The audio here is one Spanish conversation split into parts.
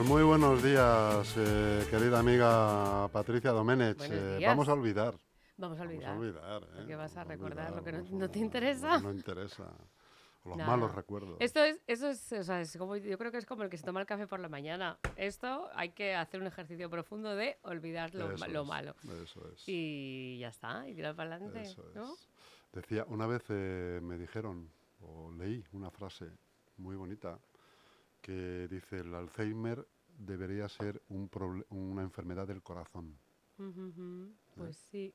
Pues muy buenos días, eh, querida amiga Patricia Domenech. Eh, vamos a olvidar. Vamos a olvidar. Vamos a olvidar. ¿eh? Vas a recordar lo que no- te interesa. No, interesa. Los malos recuerdos. Esto es, eso es, o sea, es como, yo creo que es como el que se toma el café por la mañana. Esto hay que hacer un ejercicio profundo de olvidar lo, Eso ma- lo es, malo. Eso es. Y ya está, y tirar para adelante. Eso ¿no? es. Decía, una vez eh, me dijeron, o leí una frase muy bonita, que dice, el Alzheimer debería ser un una enfermedad del corazón. Ujú, ujú, Pues sí.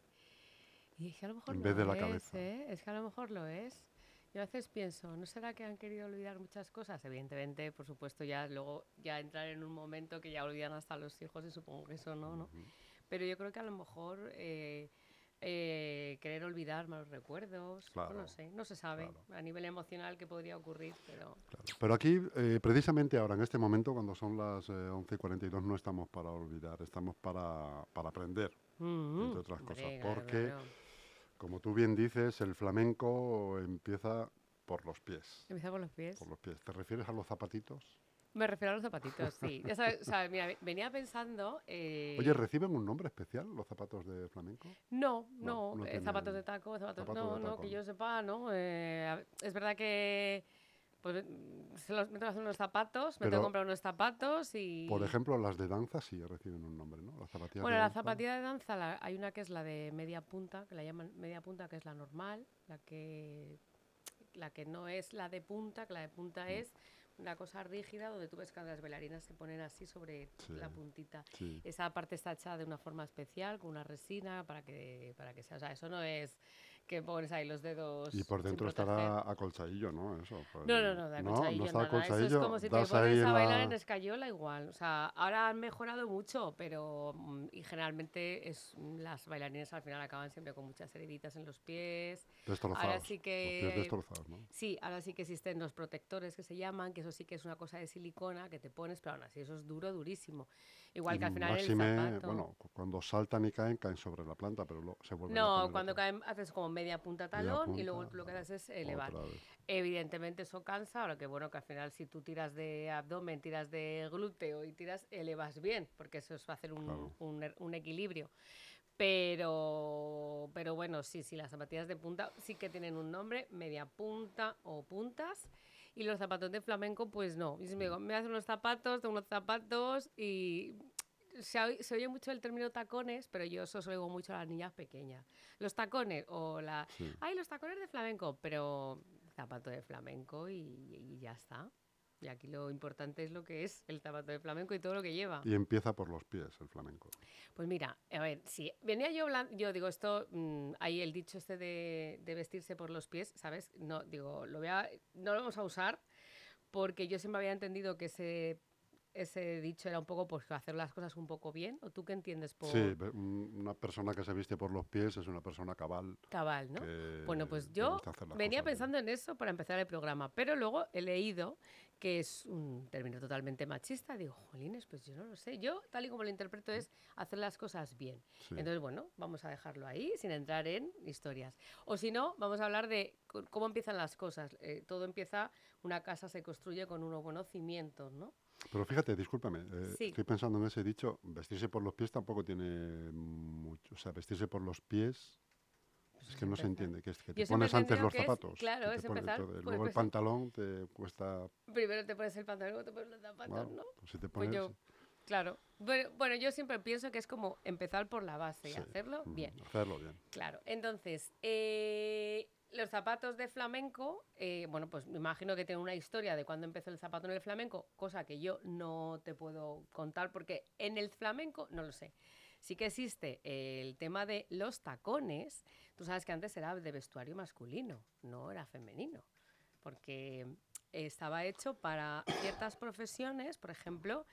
Y es que a lo mejor En lo vez de la es, cabeza. ¿eh? Es que a lo mejor lo es. Yo a veces pienso, ¿no será que han querido olvidar muchas cosas? Evidentemente, por supuesto, ya luego ya entrar en un momento que ya olvidan hasta los hijos y supongo que eso no, ¿no? Pero yo creo que a lo mejor eh, eh, querer olvidar malos recuerdos, no Claro, lo sé, no se sabe claro. a nivel emocional qué podría ocurrir, pero Claro. Pero aquí, eh, precisamente ahora, en este momento, cuando son las eh, 11.42, no estamos para olvidar, estamos para, para aprender. Mm, otras cosas, porque-. Como tú bien dices, el flamenco empieza por los pies. Empieza por los pies. Por los pies. ¿Te refieres a los zapatitos? Me refiero a los zapatitos, sí. Ya sabes, o sea, mira, ve- venía pensando... eh, Oye, ¿reciben un nombre especial los zapatos de flamenco? No, No, no, no eh, zapatos de taco, zapatos, zapatos no, de no, taco, que no. yo sepa, ¿no? Eh, es verdad que pues, se los, me tengo que hacer unos zapatos, me tengo que comprar unos zapatos y... Por ejemplo, las de danza sí reciben un nombre, ¿no? Las zapatillas Bueno, de la danza. zapatilla de danza, la- hay una que es la de media punta, que la llaman media punta, que es la normal, la que, la que no es la de punta, que la de punta Mm. es una cosa rígida donde tú ves que las bailarinas se ponen así sobre la puntita. Sí. Esa parte está hecha de una forma especial, con una resina, para que, para que sea. O sea, eso no es que pones ahí los dedos. Y por dentro estará acolchadillo, ¿no? Eso. pues, No, no, no, de acolchadillo no está nada. Eso es como si te pones a bailar la- en escayola igual. O sea, ahora han mejorado mucho, pero mm, y generalmente es mm, las bailarines al final acaban siempre con muchas heriditas en los pies. Destrozados. Ahora sí Los pies que destrozados, ¿no? Sí, ahora sí que existen los protectores que se llaman, que eso sí que es una cosa de silicona que te pones, pero aún así eso es duro, durísimo. Igual Y que al final máxime, el zapato. bueno, cu- cuando saltan y caen, caen sobre la planta, pero lo- se vuelven a No, poner cuando caen haces como media punta talón y luego lo que haces es elevar. Evidentemente eso cansa, ahora que bueno, que al final si tú tiras de abdomen, tiras de glúteo y tiras, elevas bien, porque eso es va a hacer un, Claro. un er- un equilibrio. Pero, pero bueno, sí, sí, las zapatillas de punta sí que tienen un nombre, media punta o puntas. Y los zapatos de flamenco, pues no. Y si me digo, me hacen unos zapatos, tengo unos zapatos y se, oye- se oye mucho el término tacones, pero yo eso se lo digo mucho a las niñas pequeñas. Los tacones o la... Sí. Ay, los tacones de flamenco, pero zapato de flamenco y, y ya está. Y aquí lo importante es lo que es el zapato de flamenco y todo lo que lleva. Y empieza por los pies el flamenco. Pues mira, a ver, si venía yo hablando, yo digo esto, mm, ahí el dicho este de, de vestirse por los pies, ¿sabes? No, digo, lo voy a, no lo vamos a usar porque yo siempre había entendido que ese, ese dicho era un poco por hacer las cosas un poco bien. ¿O tú qué entiendes por Sí, un- una persona que se viste por los pies es una persona cabal. cabal, no? Bueno, pues yo venía bien. pensando en eso para empezar el programa, pero luego he leído que es un término totalmente machista. Digo, jolines, pues yo no lo sé. Yo, tal y como lo interpreto, es hacer las cosas bien. Sí. Entonces, bueno, vamos a dejarlo ahí sin entrar en historias. O si no, vamos a hablar de cómo empiezan las cosas. Eh, todo empieza, una casa se construye con unos buenos cimientos, ¿no? Pero fíjate, discúlpame, eh, Sí. estoy pensando en ese dicho, vestirse por los pies tampoco tiene mucho, o sea, vestirse por los pies es que no se entiende, que es que te pones antes los que es- zapatos. claro, es empezar todo, por luego el empezar. pantalón te cuesta, Primero te pones el pantalón, luego te pones los zapatos, wow, ¿no? pues si te Pues pones, yo, claro. Bueno, bueno, yo siempre pienso que es como empezar por la base y sí, hacerlo mm, bien. Hacerlo bien. Claro. Entonces, eh, los zapatos de flamenco, eh, bueno, pues me imagino que tienen una historia de cuando empezó el zapato en el flamenco, cosa que yo no te puedo contar porque en el flamenco no lo sé. Sí que existe el tema de los tacones. Tú sabes que antes era de vestuario masculino, no era femenino. Porque estaba hecho para ciertas profesiones, por ejemplo,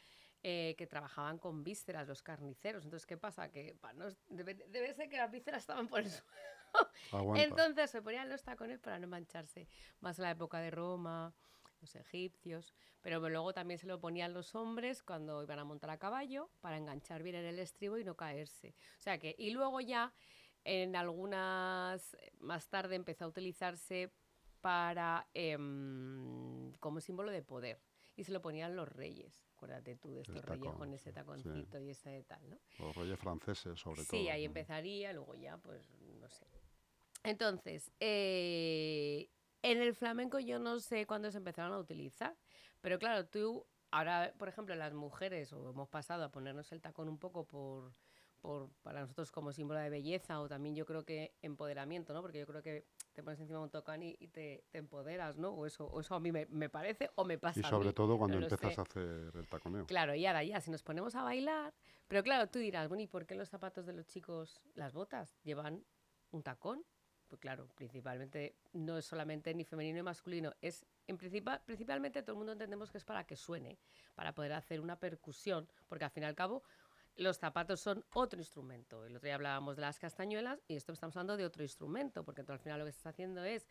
eh, que trabajaban con vísceras, los carniceros. Entonces, ¿qué pasa? Que pa, debe ser que las vísceras estaban por el suelo. Aguanta. Entonces se ponían los tacones para no mancharse. Más en la época de Roma, los egipcios. Pero luego también se lo ponían los hombres cuando iban a montar a caballo para enganchar bien en el estribo y no caerse. O sea que, y luego ya en algunas, más tarde empezó a utilizarse para, em, como símbolo de poder. y se lo ponían los reyes. Acuérdate tú de estos reyes con ese taconcito y ese tal, ¿no? Los reyes franceses, sobre todo. Sí, ahí empezaría, luego ya, pues, no sé. Entonces, eh, en el flamenco yo no sé cuándo se empezaron a utilizar, pero claro, tú, ahora, por ejemplo, las mujeres, o hemos pasado a ponernos el tacón un poco por, por, para nosotros como símbolo de belleza o también yo creo que empoderamiento, ¿no? Porque yo creo que te pones encima de un tocán y, te, te, empoderas, ¿no? O eso, o eso a mí me, me, parece o me pasa. Y sobre todo cuando empiezas a hacer el taconeo. Claro, y ahora ya, si nos ponemos a bailar, pero claro, tú dirás, bueno, ¿y por qué los zapatos de los chicos, las botas, llevan un tacón? Pues claro, principalmente no es solamente ni femenino ni masculino, es en principal, principalmente todo el mundo entendemos que es para que suene, para poder hacer una percusión, porque al fin y al cabo los zapatos son otro instrumento. El otro día hablábamos de las castañuelas y esto estamos hablando de otro instrumento, porque al final lo que estás haciendo es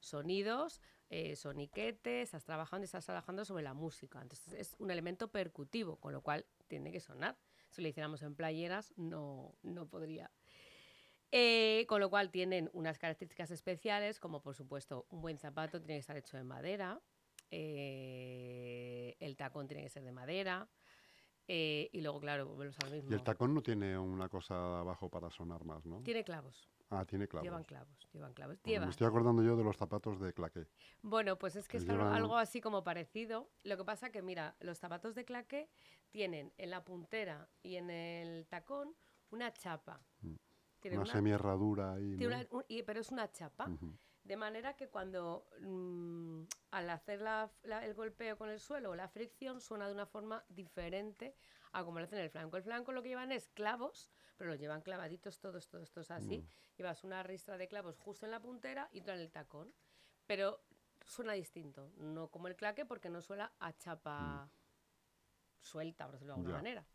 sonidos, eh, soniquetes, estás trabajando y estás trabajando sobre la música. Entonces es un elemento percutivo, con lo cual tiene que sonar. Si lo hiciéramos en playeras, no, no podría eh, con lo cual tienen unas características especiales, como por supuesto un buen zapato tiene que estar hecho de madera, eh, el tacón tiene que ser de madera, eh, y luego, claro, volvemos al mismo. Y el tacón no tiene una cosa abajo para sonar más, ¿no? Tiene clavos. Ah, tiene clavos. Llevan clavos, llevan clavos. Me estoy acordando yo de los zapatos de claqué. Bueno, pues es que es algo así como parecido. Lo que pasa que, mira, los zapatos de claqué tienen en la puntera y en el tacón una chapa. Mm una, semi-herradura ahí. pero es una chapa. De manera que cuando mm, al hacer el golpeo con el suelo, la fricción suena de una forma diferente a como lo hacen en el flanco. El flanco lo que llevan es clavos, pero los llevan clavaditos todos, todos, todos así. Mm. Llevas una ristra de clavos justo en la puntera y otra en el tacón. Pero suena distinto, no como el claque porque no suena a chapa mm. suelta, por decirlo de alguna manera.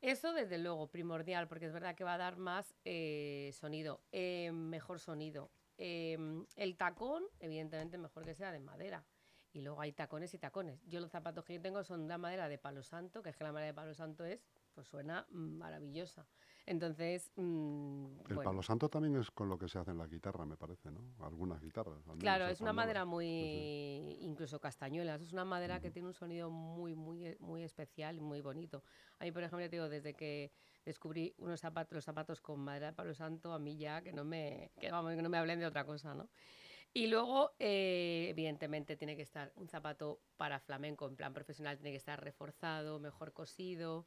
Eso desde luego, primordial, porque es verdad que va a dar más eh, sonido, eh, mejor sonido. Em, el tacón, evidentemente, mejor que sea de madera. Y luego hay tacones y tacones. Yo los zapatos que yo tengo son de madera de palo santo, que es que la madera de palo santo es, pues suena maravillosa. Entonces. Mm, el palo santo también es con lo que se hace en la guitarra, me parece, ¿no? Algunas guitarras. Claro, es una madera muy. incluso castañuelas. Es una madera que tiene un sonido muy, muy, muy especial y muy bonito. A mí, por ejemplo, te digo, desde que descubrí unos zapatos, los zapatos con madera de palo santo, a mí ya que no me, que, vamos, que no me hablen de otra cosa, ¿no? Y luego, eh, evidentemente, tiene que estar un zapato para flamenco en plan profesional, tiene que estar reforzado, mejor cosido.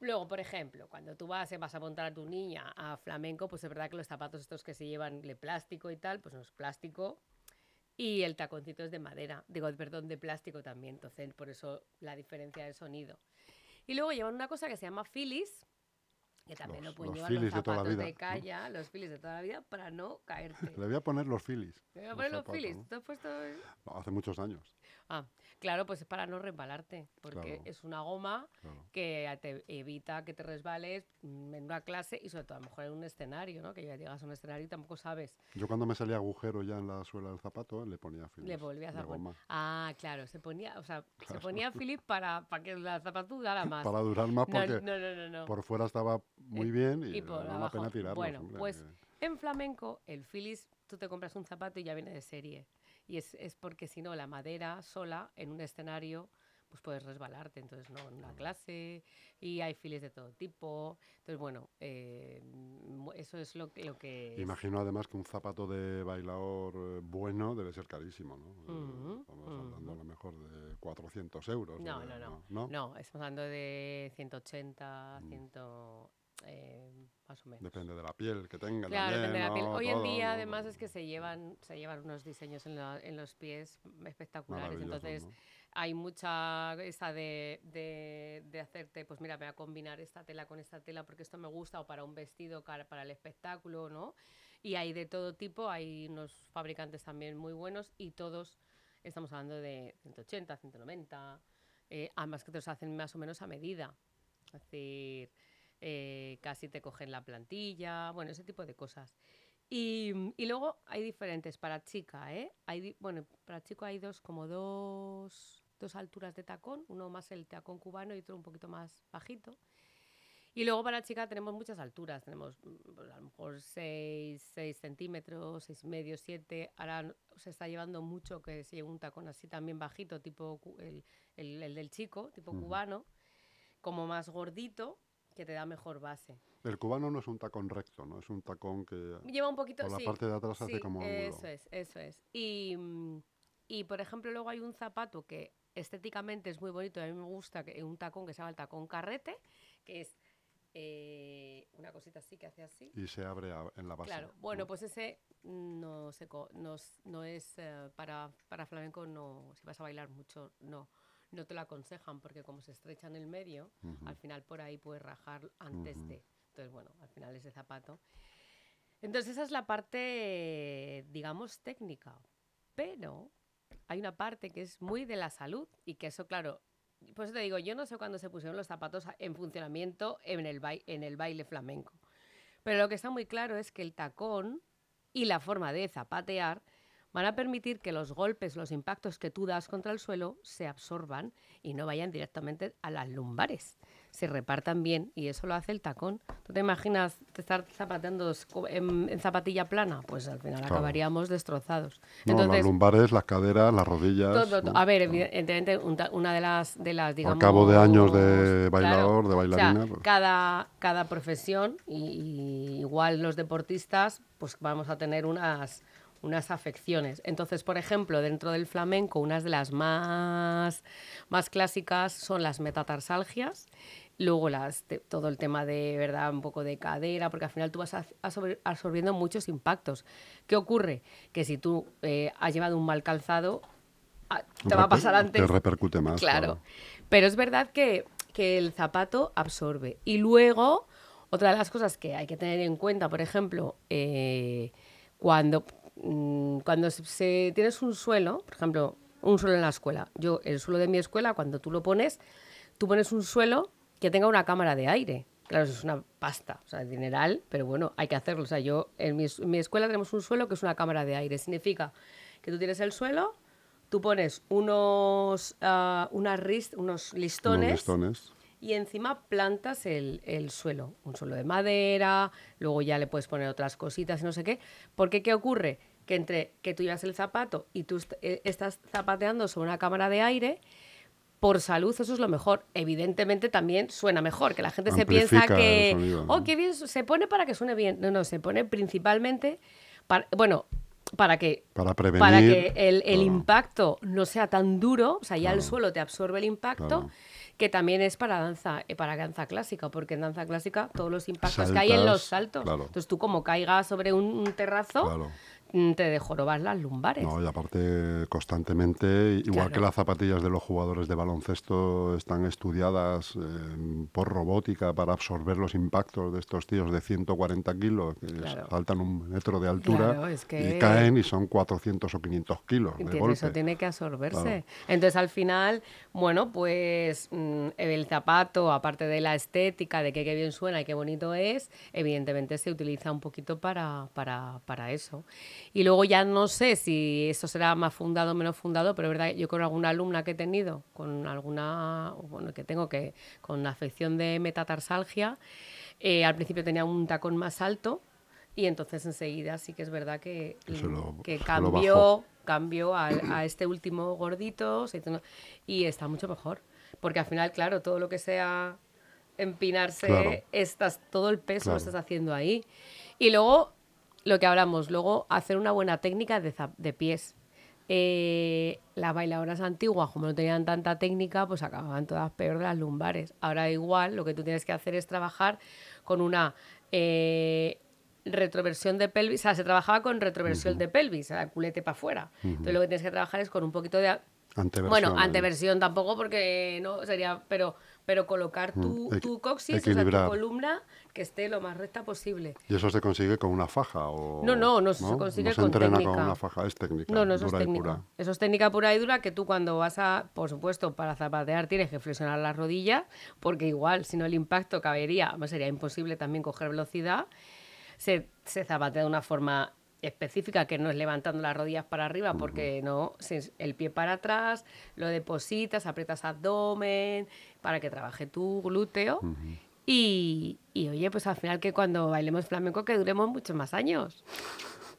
Luego, por ejemplo, cuando tú vas, vas a montar a tu niña a flamenco, pues es verdad que los zapatos estos que se llevan de plástico y tal, pues no es plástico. Y el taconcito es de madera, digo, perdón, de plástico también. Entonces, por eso la diferencia de sonido. Y luego llevan una cosa que se llama Phillies, que también lo pueden llevar los zapatos de, calla, los filis de toda la vida, para no caerte. Le voy a poner los filis. Le voy a poner los, filis. ¿Te has puesto...? No, hace muchos años. Ah, claro, pues es para no resbalarte, porque es una goma que te evita que te resbales en una clase y sobre todo a lo mejor en un escenario, ¿no? Que ya llegas a un escenario y tampoco sabes. Yo cuando me salía agujero ya en la suela del zapato, le ponía Philips. Le volvías a poner. Ah, claro, se ponía, o sea, se ponía Philips para, para que la zapato durara más. para durar más porque no, no, no, por fuera estaba muy bien y, por era una pena tirarlo. Bueno, pues en flamenco el Philips tú te compras un zapato y ya viene de serie. Y es, es porque si no, la madera sola en un escenario pues puedes resbalarte, entonces no, en una clase y hay files de todo tipo. Entonces, bueno, eh, eso es lo, lo que... Imagino además que un zapato de bailador eh, bueno debe ser carísimo, ¿no? estamos hablando a lo mejor de 400 euros. No, no, no, no, no. estamos hablando de 180, 100... Eh, más o menos. Depende de la piel que tenga. Claro, depende de la piel. Hoy en día, además, es que se llevan, se llevan unos diseños en, en los pies espectaculares. Entonces, hay mucha esa de, de, de, hacerte, pues mira, voy a combinar esta tela con esta tela porque esto me gusta, o para un vestido, para el espectáculo, ¿no? Y hay de todo tipo, hay unos fabricantes también muy buenos y todos estamos hablando de 180, 190, eh, ambas que te los hacen más o menos a medida. Es decir, eh, casi te cogen la plantilla, bueno, ese tipo de cosas. Y, y, luego hay diferentes para chica, ¿eh? Hay, bueno, para chico hay dos, como dos, dos alturas de tacón, uno más el tacón cubano y otro un poquito más bajito. Y luego para chica tenemos muchas alturas, tenemos mm, pues, a lo mejor 6, 6 centímetros, 6 medio, 7. Ahora se está llevando mucho que se lleve un tacón así también bajito, tipo el, el- el del chico, tipo cubano, como más gordito, que te da mejor base. El cubano no es un tacón recto, ¿no? Es un tacón que Lleva un poquito, por la sí, parte de atrás hace sí, como ángulo. eso es, eso es. Y, mm, y, por ejemplo, luego hay un zapato que estéticamente es muy bonito, a mí me gusta, que, un tacón que se llama el tacón carrete, que es eh, una cosita así que hace así. Y se abre a- en la base. Claro, bueno, ¿no? pues ese no, se no, es- no es eh, para, para flamenco, no, si vas a bailar mucho, no. No te lo aconsejan porque como se estrecha en el medio, al final por ahí puedes rajar antes Ujú. de. Entonces, bueno, al final ese zapato. Entonces esa es la parte, digamos, técnica. Pero hay una parte que es muy de la salud y que eso, claro, pues te digo, yo no sé cuándo se pusieron los zapatos en funcionamiento en el, bai- en el baile flamenco. Pero lo que está muy claro es que el tacón y la forma de zapatear van a permitir que los golpes, los impactos que tú das contra el suelo se absorban y no vayan directamente a las lumbares. Se repartan bien y eso lo hace el tacón. ¿Tú te imaginas estar zapateando en, en zapatilla plana? Pues al final Claro. acabaríamos destrozados. No, las Entonces, lumbares, las caderas, las rodillas. todo- ¿no? a ver, evidentemente, una de las, de las digamos... Al cabo de años de claro, bailador, de o sea, bailarina. pues, cada, cada profesión, y, y igual los deportistas, pues vamos a tener unas, unas afecciones. Entonces, por ejemplo, dentro del flamenco, unas de las más, más clásicas son las metatarsalgias. Luego las, te- todo el tema de, ¿verdad? Un poco de cadera, porque al final tú vas a- absorbiendo muchos impactos. ¿Qué ocurre? Que si tú eh, has llevado un mal calzado, ah, te va a pasar antes. Te repercute más. Claro. Pero es verdad que, que el zapato absorbe. Y luego, otra de las cosas que hay que tener en cuenta, por ejemplo, eh, cuando, mm, cuando se, se- tienes un suelo, por ejemplo, un suelo en la escuela. Yo, el suelo de mi escuela, cuando tú lo pones, tú pones un suelo que tenga una cámara de aire. Claro, eso es una pasta, o sea, dineral, pero bueno, hay que hacerlo. O sea, yo en mi, en mi escuela tenemos un suelo que es una cámara de aire. Significa que tú tienes el suelo, tú pones unos, ah, unas ris- unos Unos listones listones. Y encima plantas el, el suelo, un suelo de madera, luego ya le puedes poner otras cositas y no sé qué. Porque ¿qué ocurre? Que entre que tú llevas el zapato y tú eh, estás zapateando sobre una cámara de aire, por salud eso es lo mejor. Evidentemente también suena mejor, que la gente se piensa que, sonido, oh, qué bien, se pone para que suene bien. No, no, se pone principalmente para, bueno, para que Para prevenir. para que el, el claro. impacto no sea tan duro, o sea, ya el suelo te absorbe el impacto, Claro. Que también es para danza, eh, para danza clásica, porque en danza clásica todos los impactos que hay en los Saltas, saltos. claro. Entonces tú como caigas sobre un, un terrazo, Claro. Mm, te de jorobas las lumbares. No, y aparte constantemente, igual que las zapatillas de los jugadores de baloncesto están estudiadas eh, por robótica para absorber los impactos de estos tíos de 140 kilos que Claro. saltan un metro de altura Claro, es que- y caen y son 400 o 500 kilos de Tiene- golpe. Eso tiene que absorberse. Entonces, al final, bueno, pues mm, el zapato, aparte de la estética, de que qué bien suena y qué bonito es, evidentemente se utiliza un poquito para, para, para eso. Y luego ya no sé si eso será más fundado o menos fundado, pero verdad, yo con alguna alumna que he tenido, con alguna, bueno, que tengo que, con afección de metatarsalgia, eh, al principio tenía un tacón más alto. Y entonces enseguida sí que es verdad que, lo- que lo cambió cambió al- a, este último gordito y está mucho mejor. Porque al final, claro, todo lo que sea empinarse, Claro. estás, todo el peso lo Claro. estás haciendo ahí. Y luego, lo que hablamos, luego hacer una buena técnica de, de pies. Eh, las bailadoras antiguas, como no tenían tanta técnica, pues acababan todas peor de las lumbares. Ahora igual, lo que tú tienes que hacer es trabajar con una eh, retroversión de pelvis, o sea, se trabajaba con retroversión de pelvis, o sea, culete para afuera. Entonces lo que tienes que trabajar es con un poquito de... Anteversión, bueno, ahí. anteversión tampoco porque no sería, pero, pero colocar tu, Mm, equi- tu coxis, o sea, tu columna, que esté lo más recta posible. ¿Y eso se consigue con una faja? O, No, no, no se consigue no se con entrena técnica. con una faja, es técnica. No, no, eso es dura y técnica. Eso es técnica pura y dura que tú cuando vas a, por supuesto, para zapatear tienes que flexionar las rodillas, porque igual, si no el impacto cabería, sería imposible también coger velocidad. Se, se zapatea de una forma específica que no es levantando las rodillas para arriba porque no el pie para atrás lo depositas aprietas abdomen para que trabaje tu glúteo Y, y oye, pues al final que cuando bailemos flamenco que duremos muchos más años.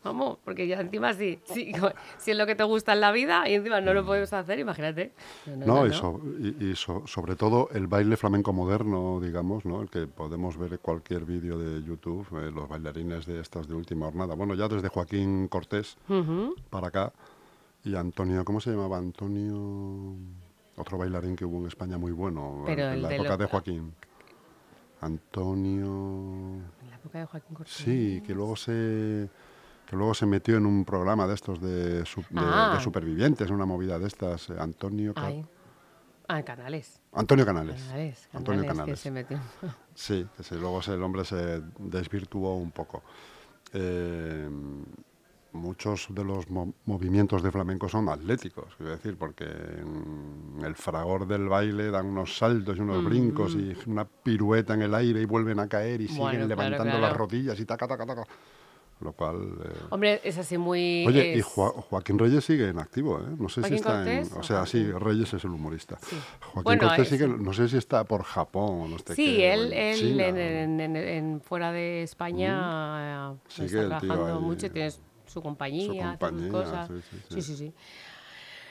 Vamos, porque ya encima sí, sí, si es lo que te gusta en la vida y encima no lo podemos hacer, imagínate. No, y, y, sobre todo el baile flamenco moderno, digamos, ¿no? el que podemos ver en cualquier vídeo de YouTube, eh, los bailarines de estas de última jornada. Bueno, ya desde Joaquín Cortés para acá y Antonio, ¿cómo se llamaba? Antonio, otro bailarín que hubo en España muy bueno en, la época de Joaquín. Antonio. En la época de Joaquín Cortés. Sí, que luego se que luego se metió en un programa de estos de, ah. supervivientes, una movida de estas, eh, Antonio... Ah, Canales. Antonio Canales. Canales, Antonio Canales. Que se metió. Sí, que luego el hombre se desvirtuó un poco. Eh, muchos de los movimientos de flamenco son atléticos, quiero decir, porque en el fragor del baile dan unos saltos y unos brincos y una pirueta en el aire y vuelven a caer y siguen levantando las rodillas y taca, taca, taca. Lo cual. Eh, Hombre, es así muy. Oye, y Joaquín Reyes sigue en activo, ¿eh? No sé si está en. O sea, sí, Reyes es el humorista. Joaquín Cortés sigue, no sé si está por Japón o no sé Sí, él, él en, fuera de España mm. está trabajando mucho, tiene su compañía, sus cosas. Sí, sí, sí.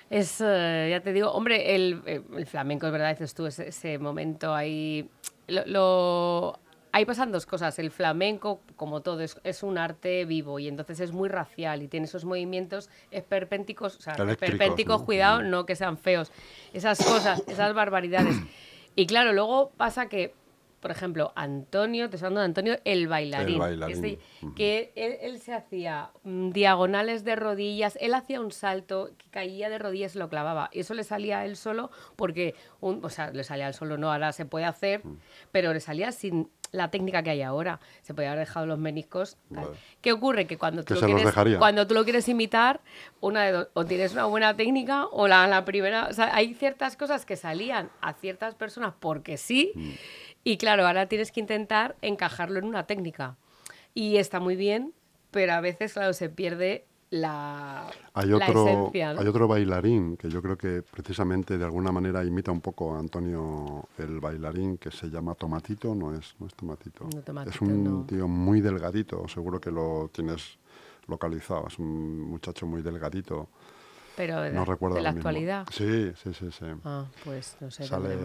Es, eh, ya te digo, hombre, el, el, flamenco, es verdad, dices tú, ese, ese momento ahí. lo ahí pasan dos cosas. El flamenco, como todo, es, un arte vivo y entonces es muy racial y tiene esos movimientos esperpénticos, o sea, esperpénticos, cuidado, no que sean feos. Esas cosas, esas barbaridades. Y claro, luego pasa que por ejemplo, Antonio, te estoy hablando de Antonio, el bailarín. Que, él, se hacía mm, diagonales de rodillas, él hacía un salto, que caía de rodillas y lo clavaba. Y eso le salía a él solo porque, un, o sea, le salía a él solo, no, ahora se puede hacer, mm. pero le salía sin la técnica que hay ahora. Se podía haber dejado los meniscos. ¿Qué ocurre? Que cuando tú, lo quieres, cuando tú lo quieres imitar, una de o tienes una buena técnica o la, la primera... O sea, hay ciertas cosas que salían a ciertas personas porque sí. Mm. Y claro, ahora tienes que intentar encajarlo en una técnica. Y está muy bien, pero a veces, claro, se pierde la, hay otro, Hay otro bailarín que yo creo que precisamente de alguna manera imita un poco a Antonio el bailarín que se llama Tomatito, no es, no es Tomatito. es un tío muy delgadito, seguro que lo tienes localizado, es un muchacho muy delgadito pero de, no recuerdo de la actualidad. Sí, sí, sí, sí. Ah, pues no sé. Sale,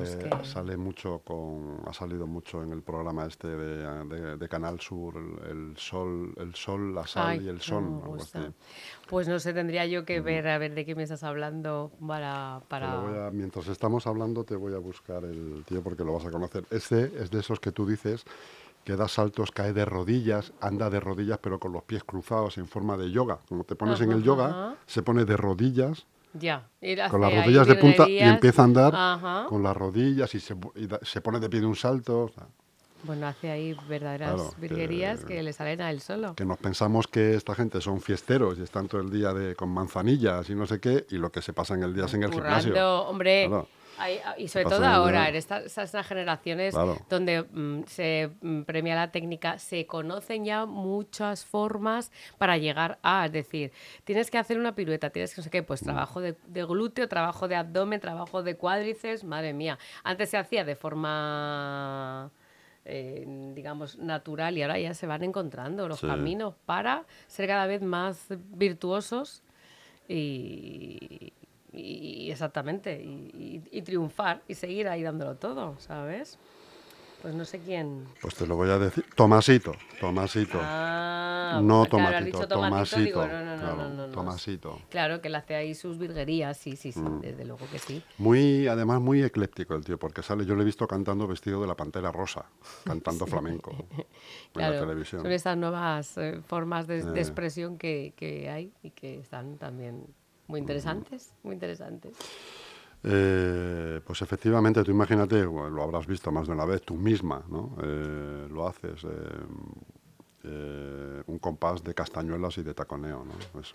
sale mucho con, ha salido mucho en el programa este de, de, Canal Sur, el, sol, el sol, la sal y el sol. Pues no sé, tendría yo que ver a ver de qué me estás hablando para... para... mientras estamos hablando te voy a buscar el tío porque lo vas a conocer. Este es de esos que tú dices que da saltos, cae de rodillas, anda de rodillas pero con los pies cruzados en forma de yoga. Como te pones en el yoga, se pone de rodillas. Ya, con las rodillas de punta y empieza a andar con las rodillas y se, se, pone de pie de un salto. Bueno, hace ahí verdaderas virguerías que, le salen a él solo. Que nos pensamos que esta gente son fiesteros y están todo el día de, con manzanillas y no sé qué, y lo que se pasa en el día es en el gimnasio. hombre, Ah, y sobre todo ahora, en estas, generaciones donde mm, se mm, premia la técnica, se conocen ya muchas formas para llegar a, es decir, tienes que hacer una pirueta, tienes que no sé qué, pues mm. trabajo de, glúteo, trabajo de abdomen, trabajo de cuádriceps, madre mía. Antes se hacía de forma... Eh, digamos, natural y ahora ya se van encontrando los caminos para ser cada vez más virtuosos y, y exactamente, y, triunfar y seguir ahí dándolo todo, ¿sabes? Pues no sé quién. Pues te lo voy a decir. Tomasito, Tomasito. Ah, no Tomasito, Tomasito. no, no, claro, no, Tomasito. Claro, que le hace ahí sus virguerías, sí, sí, sí, mm. desde luego que sí. Muy, además, muy ecléptico el tío, porque sale, yo lo he visto cantando vestido de la pantera rosa, cantando flamenco en la televisión. Son estas nuevas eh, formas de, de expresión que, que hay y que están también muy interesantes, muy interesantes. Eh, pues efectivamente, tú imagínate, lo habrás visto más de una vez, tú misma, ¿no? Eh, lo haces, eh, un compás de castañuelas y de taconeo, ¿no? Es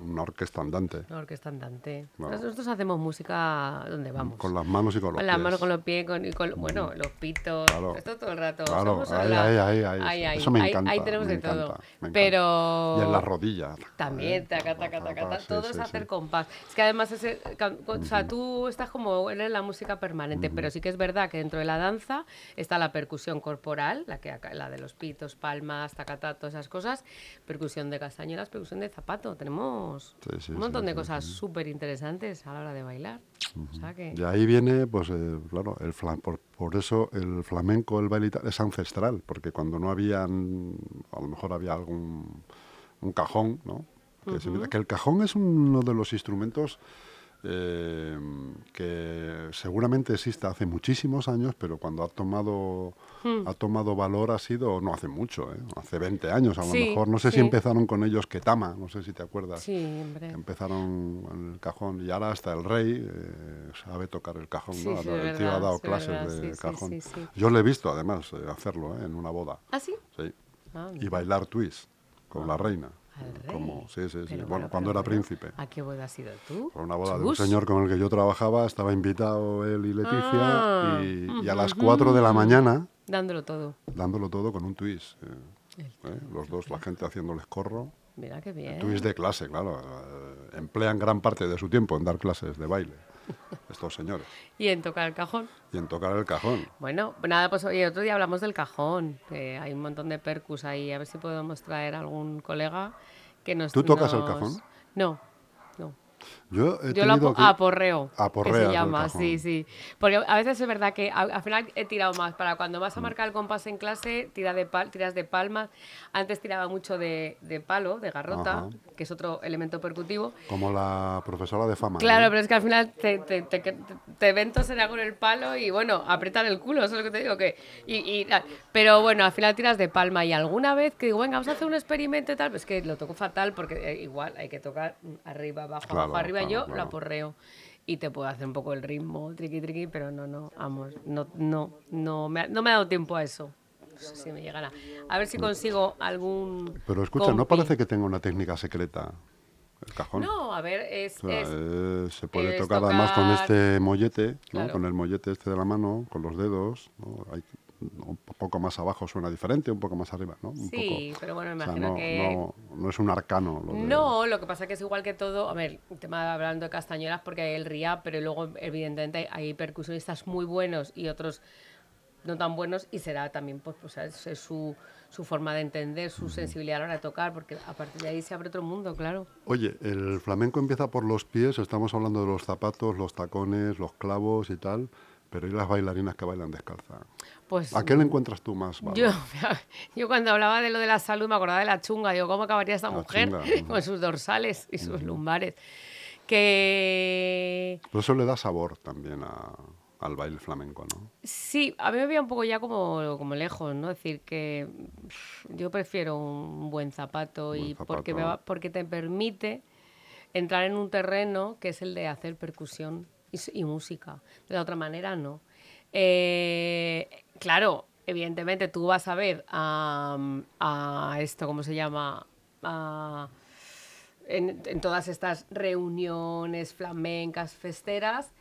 una orquesta andante. Una orquesta andante. Nosotros hacemos música donde vamos. Con las manos y con los Con pies. las manos, con los pies, con, y con- bueno, los pitos, Claro. esto todo el rato. Claro, ahí, ahí, ahí, ahí, Eso me encanta. ahí tenemos me de todo. me. Pero... Y en las rodillas. También, taca, taca, taca, taca, Sí, todo sí, es sí. hacer compás. Es que además, ese, ca- o sea, tú estás como en la música permanente, pero sí que es verdad que dentro de la danza está la percusión corporal, la, que, la de los pitos, palmas, tacatá, todas esas cosas, percusión de castañuelas, percusión de zapato. Tenemos Sí, sí, un montón sí, de cosas súper interesantes a la hora de bailar. O sea que... De ahí viene, pues, eh, claro, el fla- por, por eso el flamenco, el baile y es ancestral, porque cuando no habían, a lo mejor había algún un cajón, ¿no? Que, se- que el cajón es uno de los instrumentos eh, que seguramente existe hace muchísimos años, pero cuando ha tomado Hmm. ha tomado valor ha sido no hace mucho, ¿eh? hace 20 años a lo Sí, mejor. No sé si empezaron con ellos Ketama, no sé si te acuerdas. Sí, hombre. Empezaron en el cajón y ahora hasta el rey eh, sabe tocar el cajón, Sí, ¿no? sí, el es tío ha dado clases verdad, de cajón. Yo le he visto además hacerlo en una boda, ¿Ah, sí? sí. Ah, Y bailar twist con la reina. Al rey. Como, sí, sí, sí. Pero Bueno, bueno, cuando pero era príncipe. ¿A qué boda has sido tú? Por una boda de un señor con el que yo trabajaba, estaba invitado él y Leticia, Ah, y, y a las 4 de la mañana, Dándolo todo. dándolo todo con un twist. eh, ¿eh? Los dos, la gente haciéndoles corro. Mira qué bien. Twist de clase, claro. eh, emplean gran parte de su tiempo en dar clases de baile, estos señores. Y en tocar el cajón. Y en tocar el cajón. Bueno, nada, pues oye, otro día hablamos del cajón. hay un montón de percus ahí. A ver si podemos traer algún colega que nos. ¿Tú tocas el cajón? No, no. Yo he Yo lo que- aporreo. que Aporreas se llama, sí, sí. Porque a veces es verdad que al final he tirado más. Para cuando Mm. vas a marcar el compás en clase, tira de pal, tiras de palmas. Antes tiraba mucho de, de palo, de garrota, Ajá. que es otro elemento percutivo. Como la profesora de fama. Claro, ¿no? pero es que al final te, te, te, te- te ven toser con el palo y bueno, apretar el culo, eso es lo que te digo. que y, y- Pero bueno, al final tiras de palma y alguna vez que digo, venga, vamos a hacer un experimento y tal, pues que lo toco fatal porque eh, igual hay que tocar mm, arriba, abajo, Claro, abajo, arriba. Claro, Yo claro. lo aporreo y te puedo hacer un poco el ritmo, triqui, triqui, pero no, no, vamos, no, no, no, me ha, no me ha dado tiempo a eso. No sé si me llegará. A ver si consigo algún. Pero escucha, no parece que tenga una técnica secreta el cajón. No, a ver, es. O sea, es- eh, se puede es tocar además con este mollete, ¿no? Claro. con el mollete este de la mano, con los dedos. ¿no? Hay- un poco más abajo suena diferente, un poco más arriba, ¿no? Un sí, pero bueno, me poco, o sea, imagino no, que. no, no es un arcano. Lo de- No, lo que pasa que es igual que todo, a ver, el tema hablando de castañuelas porque hay el RIA, pero luego evidentemente hay percusionistas muy buenos y otros no tan buenos y será también pues, pues, es, es su, su forma de entender, su sensibilidad a la hora de tocar, porque a partir de ahí se abre otro mundo, claro. Oye, el flamenco empieza por los pies, estamos hablando de los zapatos, los tacones, los clavos y tal, pero ¿y las bailarinas que bailan descalza? Pues ¿A qué le encuentras tú más valor? yo, yo cuando hablaba de lo de la salud me acordaba de la chunga, digo, ¿cómo acabaría esta La mujer chunga, con sus dorsales y sus lumbares? Que Pero eso le da sabor también a- al baile flamenco, ¿no? Sí, a mí me veía un poco ya como, como lejos, ¿no? Es decir, que yo prefiero un buen zapato Buen y porque, me zapato. va- porque te permite entrar en un terreno que es el de hacer percusión y música. De la otra manera, no. Eh, claro, evidentemente tú vas a ver a, a esto, ¿cómo se llama? A- en, en todas estas reuniones flamencas, festeras,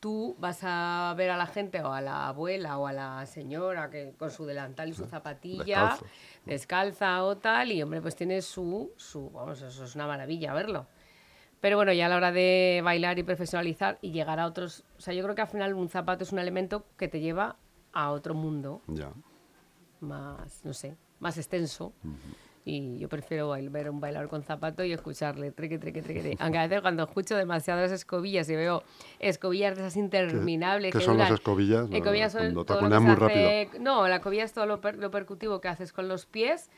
tú vas a ver a la gente o a la abuela o a la señora que con su delantal y su zapatilla, Descalzo. descalza o tal, y hombre, pues tiene su, su, vamos, eso es una maravilla verlo. Pero bueno, ya a la hora de bailar y profesionalizar y llegar a otros, o sea, yo creo que al final un zapato es un elemento que te lleva a otro mundo Ya. más, no sé, más extenso. Y yo prefiero ver un bailador con zapato y escucharle triqui, triqui, triqui. Aunque a veces cuando escucho demasiadas escobillas y veo escobillas de esas interminables qué que son las escobillas? Escobillas son Cuando todo lo que muy rápido. No, la escobilla es todo lo, per- lo percutivo que haces con los pies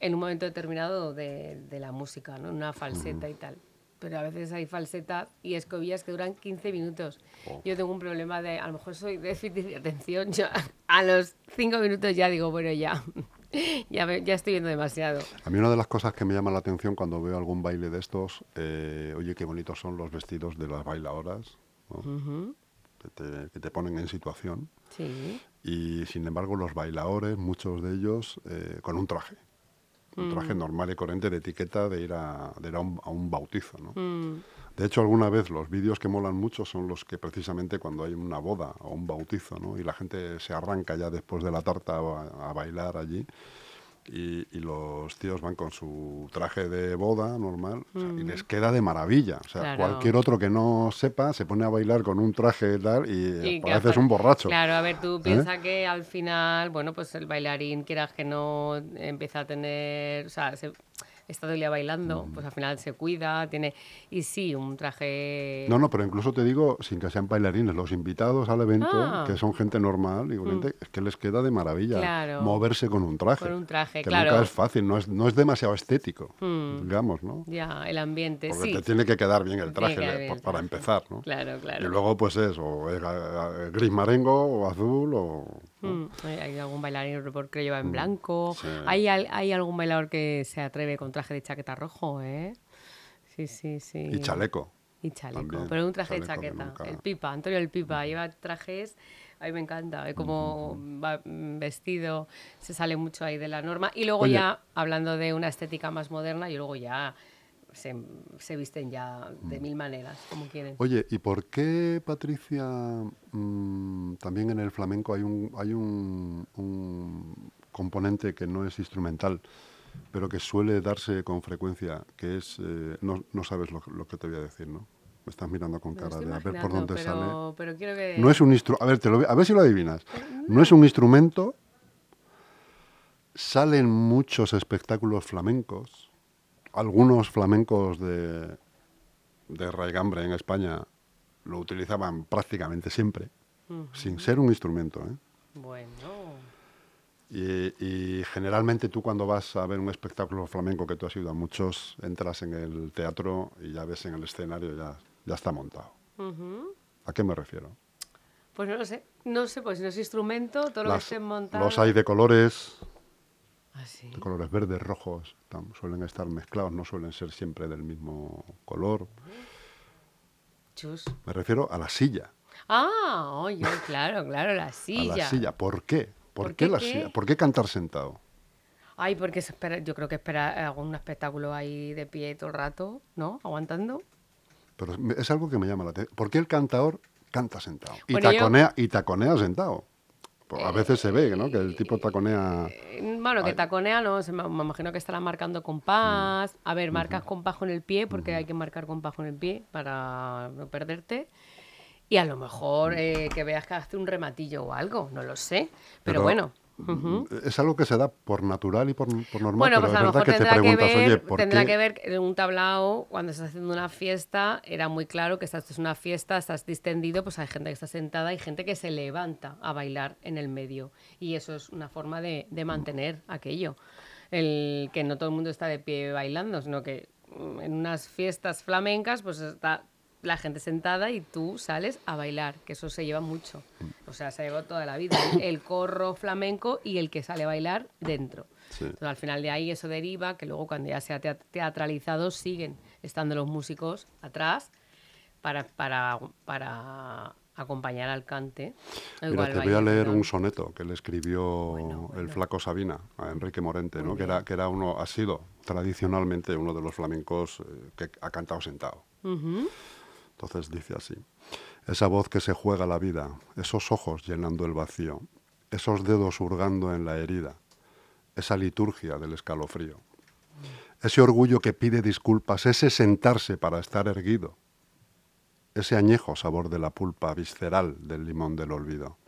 en un momento determinado de, de la música, ¿no? Una falseta y tal. Pero a veces hay falsetas y escobillas que duran 15 minutos. Oh. Yo tengo un problema de, a lo mejor soy déficit de atención, yo a los 5 minutos ya digo, bueno, ya, ya, me- ya estoy viendo demasiado. A mí una de las cosas que me llama la atención cuando veo algún baile de estos, eh, oye, qué bonitos son los vestidos de las bailadoras, ¿no? Ujú, que, te, que te ponen en situación. Sí. Y sin embargo los bailadores, muchos de ellos, eh, con un traje. Un traje Mm. normal y corriente de etiqueta de ir a, de ir a, un, a un bautizo, ¿no? Mm, De hecho, alguna vez los vídeos que molan mucho son los que precisamente cuando hay una boda o un bautizo, ¿no? Y la gente se arranca ya después de la tarta a, a bailar allí. Y, y los tíos van con su traje de boda normal o sea, y les queda de maravilla. O sea, Claro. cualquier otro que no sepa se pone a bailar con un traje tal y, Y pareces apa- un borracho. Claro, a ver, tú piensas que al final, bueno, pues el bailarín, quieras que no, empieza a tener, o sea, se, está todo el día bailando, pues al final se cuida, tiene, y sí, un traje... No, no, pero incluso te digo, sin que sean bailarines, los invitados al evento, Ah. que son gente normal y corriente, es que les queda de maravilla Claro. moverse con un traje. Con un traje, que claro. nunca es fácil, no es, no es demasiado estético, Mm. digamos, ¿no? Ya, el ambiente, Porque sí. te tiene que quedar bien el traje el para traje. empezar, ¿no? Claro, claro. Y luego, pues eso, eh, eh, gris marengo o azul o... Mm, Hay, algún bailarín que lleva en blanco. sí. Hay, al- hay algún bailador que se atreve con traje de chaqueta rojo, ¿eh? Sí, sí, sí. Y chaleco. Y chaleco, también, pero un traje de chaqueta. nunca- El pipa, Antonio el pipa, lleva trajes, a mí me encanta, ve cómo va mm, vestido, se sale mucho ahí de la norma. Y luego Oye. ya, hablando de una estética más moderna, y luego ya se, se visten ya de mil maneras, como quieren. Oye, ¿y por qué, Patricia, mm, también en el flamenco hay un, hay un, un componente que no es instrumental, pero que suele darse con frecuencia, que es, eh, no, no sabes lo, lo que te voy a decir, ¿no? Me estás mirando con cara de a ver por dónde sale. pero, quiero que... No es un instrumento, a ver, te lo a ver si lo adivinas. No es un instrumento, salen muchos espectáculos flamencos, algunos flamencos de, de raigambre en España lo utilizaban prácticamente siempre, Ujú. sin ser un instrumento. ¿eh? Bueno, Y, y generalmente tú cuando vas a ver un espectáculo flamenco, que tú has ido a muchos, entras en el teatro y ya ves en el escenario, ya, ya está montado. ujú. ¿A qué me refiero? pues no lo sé, no sé, pues si no es instrumento, todo lo que Las- esté montado... los hay de colores, Ah, sí. de colores verdes, rojos, tam- suelen estar mezclados, no suelen ser siempre del mismo color. Chus. Me refiero a la silla, Ah, oye, claro, claro, la a silla. la silla. ¿Por qué? ¿Por, ¿Por qué, qué la qué? silla? ¿Por qué cantar sentado? Ay, porque se espera, yo creo que espera algún espectáculo ahí de pie todo el rato, ¿no? Aguantando. Pero es algo que me llama la atención. ¿Por qué el cantador canta sentado? Y, Bueno, yo- taconea, y taconea sentado. Pues a veces se ve, ¿no? Que el tipo taconea... Eh, Bueno, que taconea, no, se me, me imagino que estará marcando compás. A ver, marcas compás con el pie, porque hay que marcar compás con el pie para no perderte. Y a lo mejor eh, que veas que hace un rematillo o algo, no lo sé. Pero, Pero, bueno. Ujú. Es algo que se da por natural y por, por normal, Bueno, pero pues es a lo verdad mejor que te tendrá que preguntas, ver, oye, ¿por tendrá qué? que ver que en un tablao, cuando estás haciendo una fiesta, era muy claro que estás es una fiesta, estás distendido, pues hay gente que está sentada y gente que se levanta a bailar en el medio. Y eso es una forma de, de mantener aquello. El que no todo el mundo está de pie bailando, sino que mm, en unas fiestas flamencas, pues está la gente sentada y tú sales a bailar, que eso se lleva mucho. O sea, se lleva toda la vida. El, corro flamenco y el que sale a bailar dentro. Sí. Entonces, al final de ahí eso deriva que luego cuando ya se ha tea- teatralizado siguen estando los músicos atrás para, para, para acompañar al cante. Mira, te voy a leer un soneto que le escribió Bueno, el flaco Sabina a Enrique Morente, Muy ¿no? que, era, que era uno, ha sido tradicionalmente uno de los flamencos eh, que ha cantado sentado. Entonces dice así, esa voz que se juega la vida, esos ojos llenando el vacío, esos dedos hurgando en la herida, esa liturgia del escalofrío, ese orgullo que pide disculpas, ese sentarse para estar erguido, ese añejo sabor de la pulpa visceral del limón del olvido,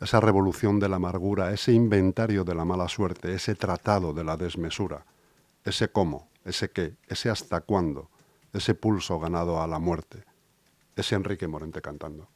esa revolución de la amargura, ese inventario de la mala suerte, ese tratado de la desmesura, ese cómo, ese qué, ese hasta cuándo, ese pulso ganado a la muerte, ese Enrique Morente cantando.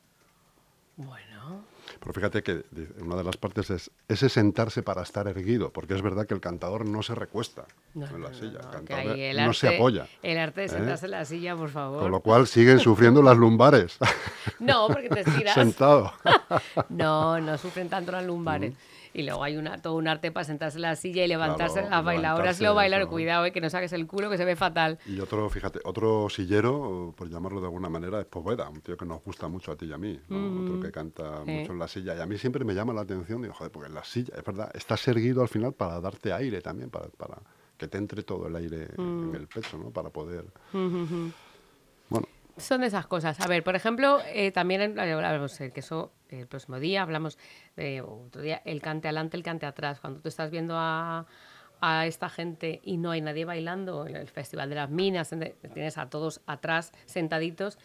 Bueno, Pero fíjate que una de las partes es ese sentarse para estar erguido, porque es verdad que el cantador no se recuesta no, en la no, silla, no, el que cantador ahí el no se apoya. El arte de ¿eh? sentarse en la silla, por favor. Con lo cual siguen sufriendo las lumbares, No, porque te estiras. sentado. No, no sufren tanto las lumbares. Y luego hay una, todo un arte para sentarse en la silla y levantarse. Claro, las bailadoras levantarse, lo bailar, cuidado, eh, que no saques el culo, que se ve fatal. Y otro, fíjate, otro sillero, por llamarlo de alguna manera, es Poveda, un tío que nos gusta mucho a ti y a mí, ¿no? otro que canta Sí. mucho en la silla. Y a mí siempre me llama la atención, digo, joder, porque en la silla, es verdad, estás erguido al final para darte aire también, para, para que te entre todo el aire en Mm. el pecho, ¿no? Para poder... Bueno, Son de esas cosas. A ver, por ejemplo, eh, también hablamos eh, que eso el próximo día hablamos de otro día el cante adelante, el cante atrás. Cuando tú estás viendo a, a esta gente y no hay nadie bailando en el Festival de las Minas, en de- tienes a todos atrás sentaditos,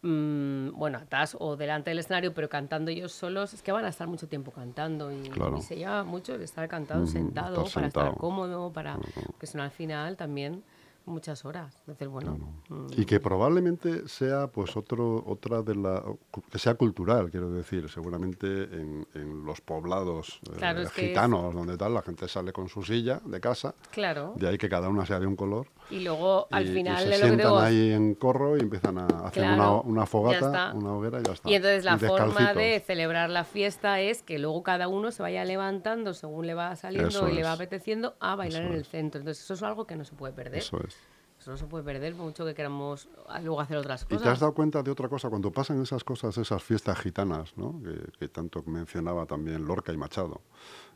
mm, bueno, atrás o delante del escenario, pero cantando ellos solos, es que van a estar mucho tiempo cantando y, Claro. y se lleva mucho el estar cantado Ujú, sentado estar para estar cómodo, para que si no al final también muchas horas. Entonces, bueno, mm, Y que probablemente sea pues otro, otra de la que sea cultural, quiero decir, seguramente en, en los poblados eh, Claro, gitanos, donde tal, la gente sale con su silla de casa, claro. de ahí que cada una sea de un color. Y luego al y, y final se de lo que digo, ahí en corro y empiezan a hacer Claro, una, fogata, una hoguera y ya está. Y entonces la forma de celebrar la fiesta es que luego cada uno se vaya levantando según le va saliendo Eso y le va apeteciendo a bailar Eso en el es. centro. Entonces eso es algo que no se puede perder. Eso, Eso es. no se puede perder por mucho que queramos ah, luego hacer otras ¿Y cosas. te has dado cuenta de otra cosa? Cuando pasan esas cosas, esas fiestas gitanas, ¿no? que, que tanto mencionaba también Lorca y Machado.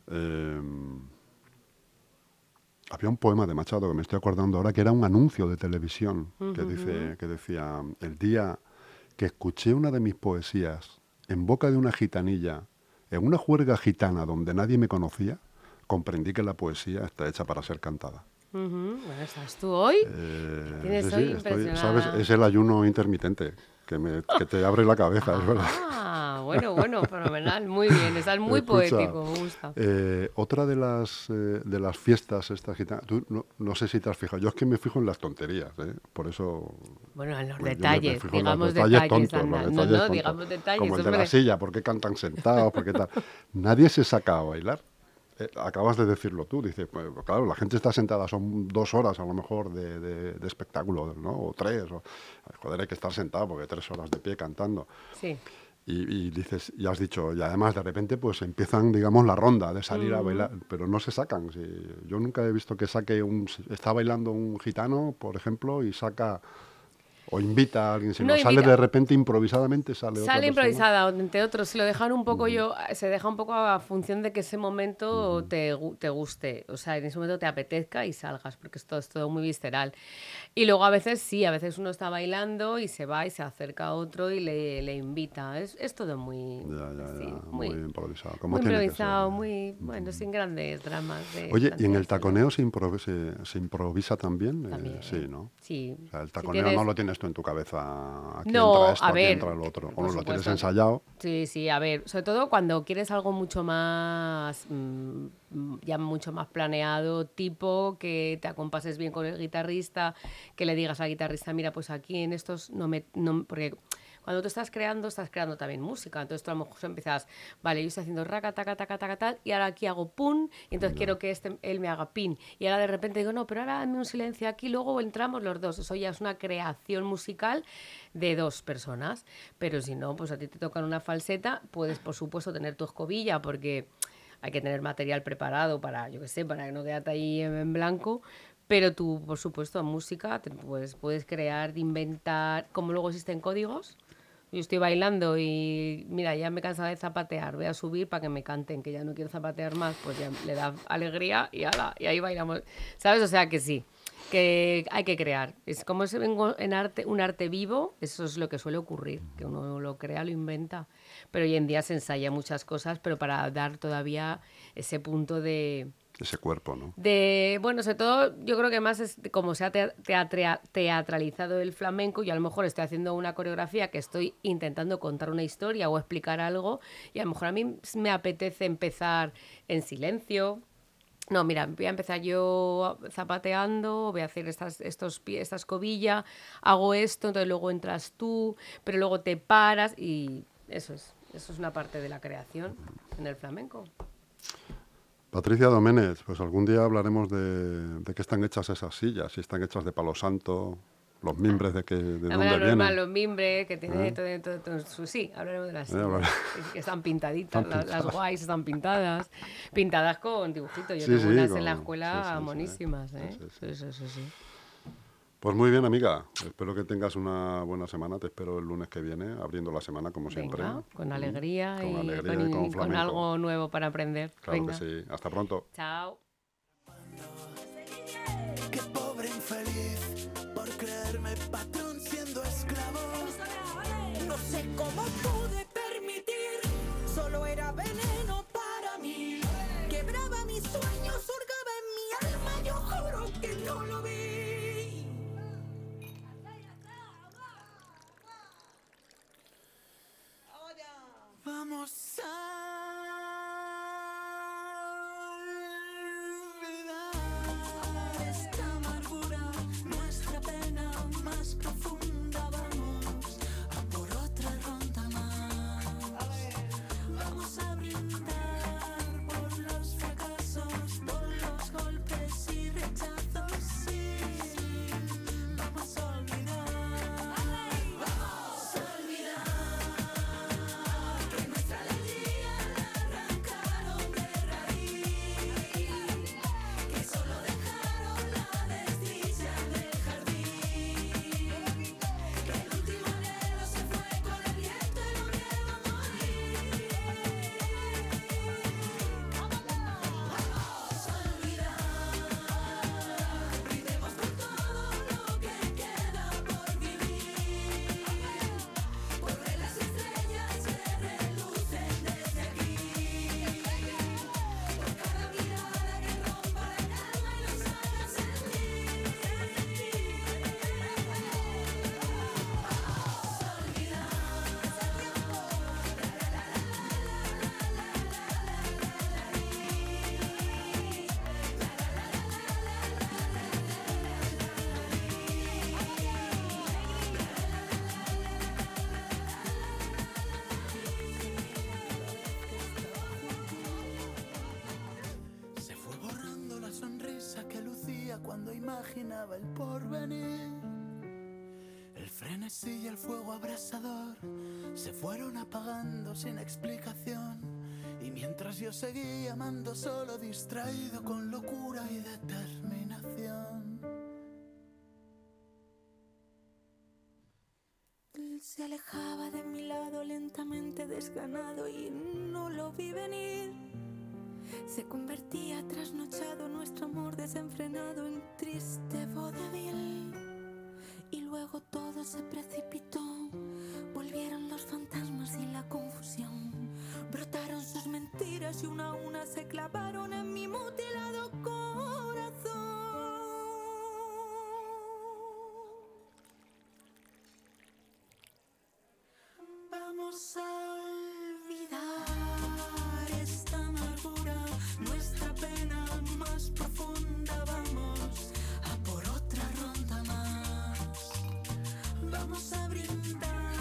eh, había un poema de Machado que me estoy acordando ahora, que era un anuncio de televisión, que, dice, que decía, el día que escuché una de mis poesías en boca de una gitanilla, en una juerga gitana donde nadie me conocía, comprendí que la poesía está hecha para ser cantada. Bueno, estás tú hoy. Eh, sí, hoy sí, estoy- impresionada. ¿sabes? Es el ayuno intermitente que, me, que te abre la cabeza, es verdad. Ah, bueno, bueno, fenomenal. Muy bien, estás muy Escucha, poético, me gusta. Eh, otra de las, eh, de las fiestas estas gitanas, tú no, no sé si te has fijado, yo es que me fijo en las tonterías, ¿eh? por eso... Bueno, en los pues, detalles, digamos detalles detalles, tontos, los anda. detalles no, no, tontos, digamos detalles. Como el de la silla, ¿por qué cantan sentados? ¿Por qué tal? Nadie se saca a bailar. Eh, acabas de decirlo tú, dices, pues, claro, la gente está sentada, son dos horas a lo mejor de, de- de espectáculo, ¿no? O tres, o, joder, hay que estar sentado porque tres horas de pie cantando. Sí. Y, y dices, ya has dicho, y además de repente pues empiezan, digamos, la ronda de salir a bailar, pero no se sacan. si- yo nunca he visto que saque un, está bailando un gitano, por ejemplo, y saca o invita a alguien, sino No sale de repente improvisadamente, sale otra Sale persona. improvisada, entre otros, se lo dejan un poco yo, se deja un poco a función de que ese momento te, gu- te guste, o sea, en ese momento te apetezca y salgas, porque esto es todo muy visceral. Y luego a veces sí, a veces uno está bailando y se va y se acerca a otro y le, le invita. Es, es todo muy, Ya, ya, muy, muy, improvisado. Como muy tiene que ser. improvisado, muy, bueno, sin grandes dramas. de Oye, ¿y en el taconeo se, improvi- se, se improvisa también? Eh, También. sí, ¿no? Sí. O sea, el Si taconeo tienes- no lo tienes en tu cabeza, aquí No, entra esto, a aquí ver, entra lo otro. O no lo tienes ensayado. Sí, sí, a ver, sobre todo cuando quieres algo mucho más, mm, ya mucho más planeado, tipo que te acompases bien con el guitarrista, que le digas al guitarrista, mira, pues aquí en estos no me, no, porque cuando tú estás creando, estás creando también música, entonces tú a lo mejor empiezas, vale, yo estoy haciendo raca, taca, taca, taca, tal, y ahora aquí hago pum, y entonces quiero que este, él me haga pin, y ahora de repente digo, no, pero ahora dame un silencio aquí, luego entramos los dos, eso ya es una creación musical de dos personas, pero si no, pues a ti te tocan una falseta, puedes por supuesto tener tu escobilla, porque hay que tener material preparado para, yo qué sé, para que no quedarte ahí en, en blanco, pero tú, por supuesto, música, te, pues puedes crear, inventar, como luego existen códigos, yo estoy bailando y mira, ya me he cansado de zapatear, voy a subir para que me canten, que ya no quiero zapatear más, pues ya le da alegría y, ala, y ahí bailamos. ¿Sabes? O sea que sí, que hay que crear. Es como es en en arte, un arte vivo, eso es lo que suele ocurrir, que uno lo crea, lo inventa. Pero hoy en día se ensaya muchas cosas, pero para dar todavía ese punto de, Ese cuerpo, ¿no? de, bueno, sobre todo yo creo que más es como se ha teatralizado el flamenco y a lo mejor estoy haciendo una coreografía que estoy intentando contar una historia o explicar algo y a lo mejor a mí me apetece empezar en silencio. No, mira, voy a empezar yo zapateando, voy a hacer estas, estos, pie- esta escobilla, hago esto, entonces luego entras tú, pero luego te paras y eso es, eso es una parte de la creación en el flamenco. Patricia Doménez, pues algún día hablaremos de, de qué están hechas esas sillas, si están hechas de palo santo, los mimbres de, que, de La dónde normal, vienen. los mimbres, que tiene ¿Eh? todo, todo. Sí, hablaremos de las Eh, hablar- que están pintaditas, Están las guays están pintadas, pintadas con dibujitos. Yo Sí, tengo sí, unas en la escuela monísimas, ¿eh? sí, Sí. Pues muy bien, amiga. Espero que tengas una buena semana. Te espero el lunes que viene, abriendo la semana como siempre. Venga, con alegría, con y, alegría con, y con y con algo nuevo para aprender. Claro Venga, que sí. Hasta pronto. chao. Era veneno para mí. Quebraba mis sueños, surgaba en mi alma, yo juro que no lo vi. Vamos a cuando imaginaba el porvenir. El frenesí y el fuego abrasador se fueron apagando sin explicación. Y mientras yo seguía amando solo distraído con locura y determinación. Él se alejaba de mi lado lentamente desganado y no lo vi venir. Se convertía trasnochado nuestro amor desenfrenado en triste vodevil. Y luego todo se precipitó. Volvieron los fantasmas y la confusión. Brotaron sus mentiras y una a una se clavaron en mi mutilado corazón. Vamos a olvidar nuestra pena más profunda. Vamos a por otra ronda más. Vamos a brindar